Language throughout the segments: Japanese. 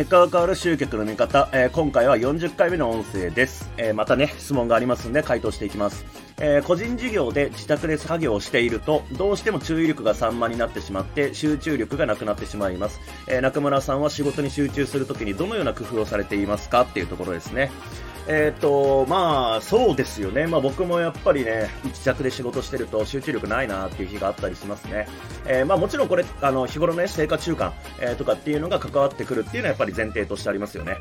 結果が変わる集客の見方、えー、今回は40回目の音声です。えー、またね、質問がありますんで回答していきます。えー、個人事業で自宅で作業をしていると、どうしても注意力が散漫になってしまって、集中力がなくなってしまいます。え中村さんは仕事に集中するときにどのような工夫をされていますか？っていうところですね。えっ、ー、と、まあ、そうですよね。まあ僕もやっぱりね、一着で仕事してると集中力ないなっていう日があったりしますね。えー、まあもちろんこれ、あの、日頃ね、生活習慣、えー、とかっていうのが関わってくるっていうのはやっぱり前提としてありますよね。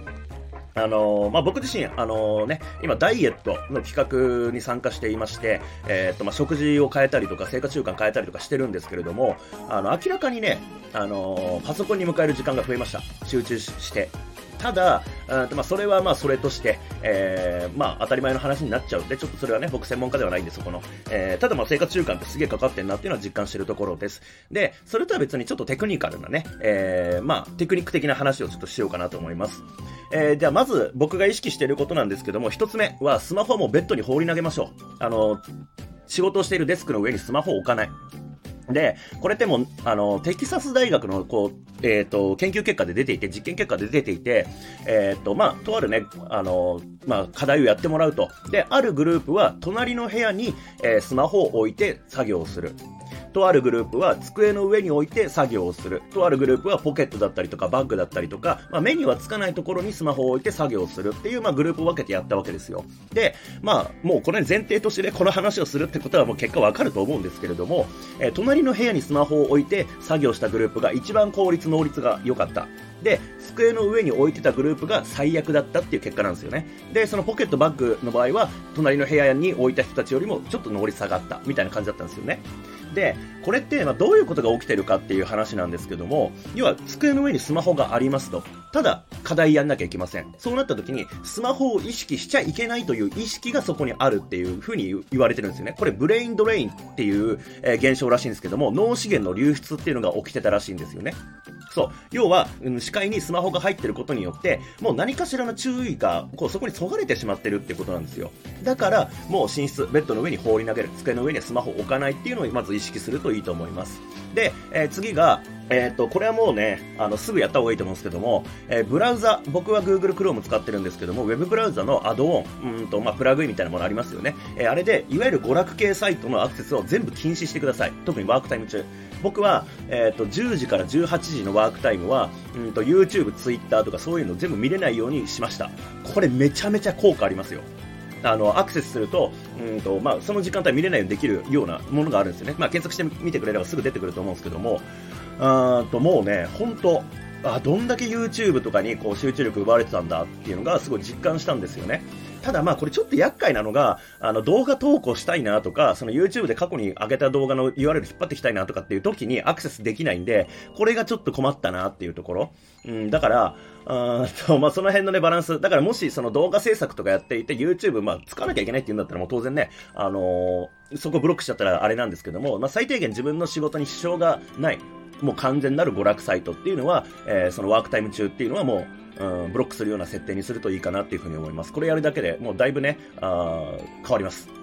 あのまあ、僕自身、あのね、今、ダイエットの企画に参加していまして、えー、っとまあ、食事を変えたりとか、生活習慣変えたりとかしてるんですけれども、あの明らかにね、あのパソコンに迎える時間が増えました。集中して。ただ、うんまあ、それはまあそれとして、えー、まあ当たり前の話になっちゃうんで、ちょっとそれはね、僕専門家ではないんで、そこの。えー、ただまあ生活習慣ってすげえかかってんなっていうのは実感してるところです。で、それとは別にちょっとテクニカルなね、えー、まあテクニック的な話をちょっとしようかなと思います。えー、じゃあまず僕が意識していることなんですけども、一つ目はスマホもベッドに放り投げましょう。あの、仕事をしているデスクの上にスマホを置かない。で、これっても、あの、テキサス大学の、こう、えっ、ー、と、研究結果で出ていて、実験結果で出ていて、えっ、ー、と、まあ、とあるね、あの、まあ、課題をやってもらうと。で、あるグループは、隣の部屋に、えー、スマホを置いて作業をする。とあるグループは机の上に置いて作業をする。とあるグループはポケットだったりとかバッグだったりとか、まあ、目にはつかないところにスマホを置いて作業をするっていう、まあ、グループを分けてやったわけですよ。で、まあ、もうこれ前提としてね、この話をするってことはもう結果わかると思うんですけれども、えー、隣の部屋にスマホを置いて作業したグループが一番効率能率が良かった。で、机の上に置いてたグループが最悪だったっていう結果なんですよね。で、そのポケットバッグの場合は、隣の部屋に置いた人たちよりもちょっと能率下がったみたいな感じだったんですよね。で、これってまどういうことが起きてるかっていう話なんですけども、要は机の上にスマホがありますと。ただ、課題やんなきゃいけません。そうなった時に、スマホを意識しちゃいけないという意識がそこにあるっていうふうに言われてるんですよね。これ、 brain drain っていう、えー、現象らしいんですけども、脳資源の流出っていうのが起きてたらしいんですよね。そう。要は、うん、視界にスマホが入ってることによって、もう何かしらの注意が、こう、そこにそがれてしまってるってことなんですよ。だから、もう寝室、ベッドの上に放り投げる、机の上にスマホを置かないっていうのをまず意識するといいと思います。で、えー、次が、えっ、ー、と、これはもうね、あの、すぐやった方がいいと思うんですけども、えー、ブラウザ、僕は Google Chrome 使ってるんですけども、Web ブラウザのアドオン、うんと、まあ、プラグインみたいなものありますよね。えー、あれで、いわゆる娯楽系サイトのアクセスを全部禁止してください。特にワークタイム中。僕は、えっ、と、10時から18時のワークタイムは、うんと、YouTube、Twitter とかそういうの全部見れないようにしました。これめちゃめちゃ効果ありますよ。あの、アクセスすると、うんと、まあ、その時間帯見れないようにできるようなものがあるんですよね。まあ、検索してみてくれればすぐ出てくると思うんですけども、うんと、もうね、本当あ、どんだけ YouTube とかにこう集中力奪われてたんだっていうのがすごい実感したんですよね。ただまあこれちょっと厄介なのが、あの動画投稿したいなとか、その YouTube で過去に上げた動画の URL 引っ張ってきたいなとかっていう時にアクセスできないんで、これがちょっと困ったなっていうところ。うん、だから、あとまあ、その辺のね、バランス。だからもしその動画制作とかやっていて YouTube、まあ、使わなきゃいけないって言うんだったらもう当然ね、あのー、そこブロックしちゃったらあれなんですけども、まあ、最低限自分の仕事に支障がない。もう完全なる娯楽サイトっていうのは、えー、そのワークタイム中っていうのはもう、うん、ブロックするような設定にするといいかなっていうふうに思います。これやるだけでもうだいぶね、あ変わります。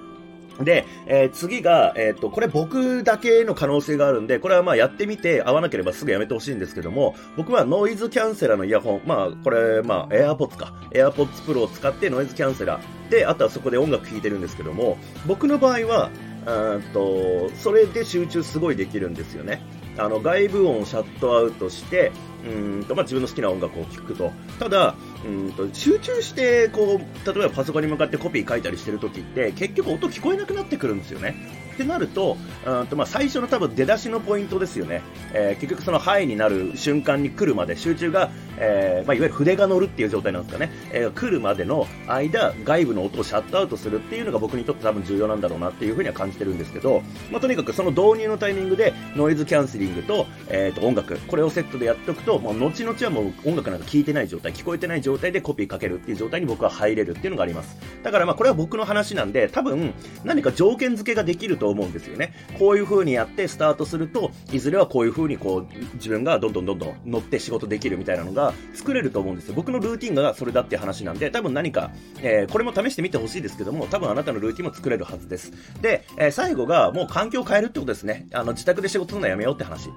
で、えー、次が、えっ、ー、と、これ僕だけの可能性があるんで、これはまあやってみて合わなければすぐやめてほしいんですけども、僕はノイズキャンセラーのイヤホン、まあこれ、まあ AirPods か。AirPods Pro を使ってノイズキャンセラーで、あとはそこで音楽聴いてるんですけども、僕の場合は、うんと、それで集中すごいできるんですよね。あの外部音をシャットアウトしてうんと、まあ、自分の好きな音楽を聴くとただうんと集中してこう例えばパソコンに向かってコピー書いたりしてる時って結局音聞こえなくなってくるんですよねってなると、うんとまあ、最初の多分出だしのポイントですよね。えー、結局そのハイになる瞬間に来るまで集中が、えー、まあ、いわゆる筆が乗るっていう状態なんですかね。えー、来るまでの間、外部の音をシャットアウトするっていうのが僕にとって多分重要なんだろうなっていうふうには感じてるんですけど、まあ、とにかくその導入のタイミングでノイズキャンセリングと,、えー、と音楽、これをセットでやっておくと、もう後々はもう音楽なんか聴いてない状態、聞こえてない状態でコピーかけるっていう状態に僕は入れるっていうのがあります。だからまあこれは僕の話なんで、多分何か条件付けができると思うんですよね。こういう風にやってスタートすると、いずれはこういう風にこう、自分がどんどんどんどん乗って仕事できるみたいなのが作れると思うんですよ。僕のルーティンがそれだって話なんで、多分何か、えー、これも試してみてほしいですけども、多分あなたのルーティンも作れるはずです。で、えー、最後がもう環境を変えるってことですね。あの、自宅で仕事するのはやめようって話。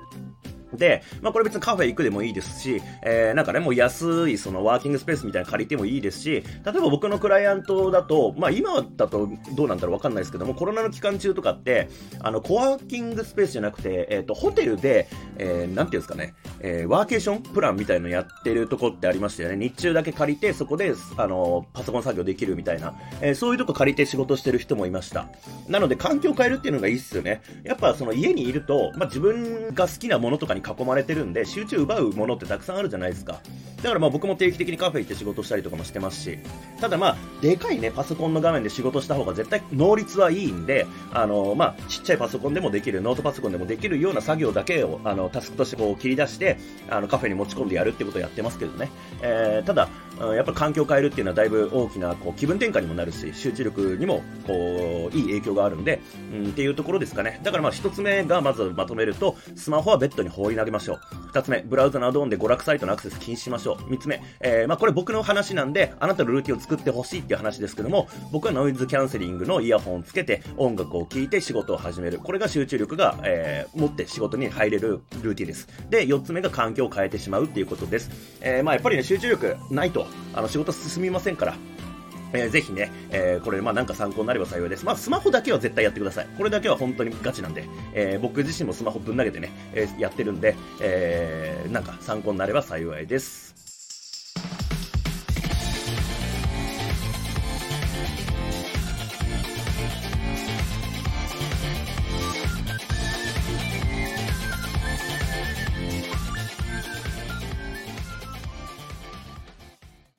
で、まあこれ別にカフェ行くでもいいですし、えー、なんかね、もう安いそのワーキングスペースみたいな借りてもいいですし、例えば僕のクライアントだと、まあ今だとどうなんだろうわかんないですけども、コロナの期間中とかって、あの、コワーキングスペースじゃなくて、えっ、ー、と、ホテルで、えー、なんていうんですかね、えー、ワーケーションプランみたいのやってるとこってありましたよね。日中だけ借りて、そこで、あの、パソコン作業できるみたいな、えー、そういうとこ借りて仕事してる人もいました。なので、環境を変えるっていうのがいいっすよね。やっぱその家にいると、まあ自分が好きなものとかに囲まれてるんで、集中奪うものってたくさんあるじゃないですか。だからまあ僕も定期的にカフェ行って仕事したりとかもしてますし、ただまあ、でかいね、パソコンの画面で仕事した方が絶対能率はいいんで、あの、まあ、ちっちゃいパソコンでもできる、ノートパソコンでもできるような作業だけを、あの、タスクとしてこう切り出して、あの、カフェに持ち込んでやるってことをやってますけどね。えー、ただ、やっぱ環境を変えるっていうのはだいぶ大きなこう気分転換にもなるし、集中力にもこういい影響があるんで、うん、っていうところですかね。だからまあ一つ目がまずまとめると、スマホはベッドに放り投げましょう。二つ目、ブラウザのアドオンで娯楽サイトのアクセス禁止しましょう。3つ目、えー、まあこれ僕の話なんで、あなたのルーティンを作ってほしいっていう話ですけども、僕はノイズキャンセリングのイヤホンをつけて音楽を聴いて仕事を始める。これが集中力が、えー、持って仕事に入れるルーティンです。で、4つ目が環境を変えてしまうっていうことです。えー、まあやっぱりね、集中力ないと、あの仕事進みませんから、えー、ぜひね、えー、これ、まあなんか参考になれば幸いです。まあスマホだけは絶対やってください。これだけは本当にガチなんで、えー、僕自身もスマホぶん投げてね、え、やってるんで、え、なんか参考になれば幸いです。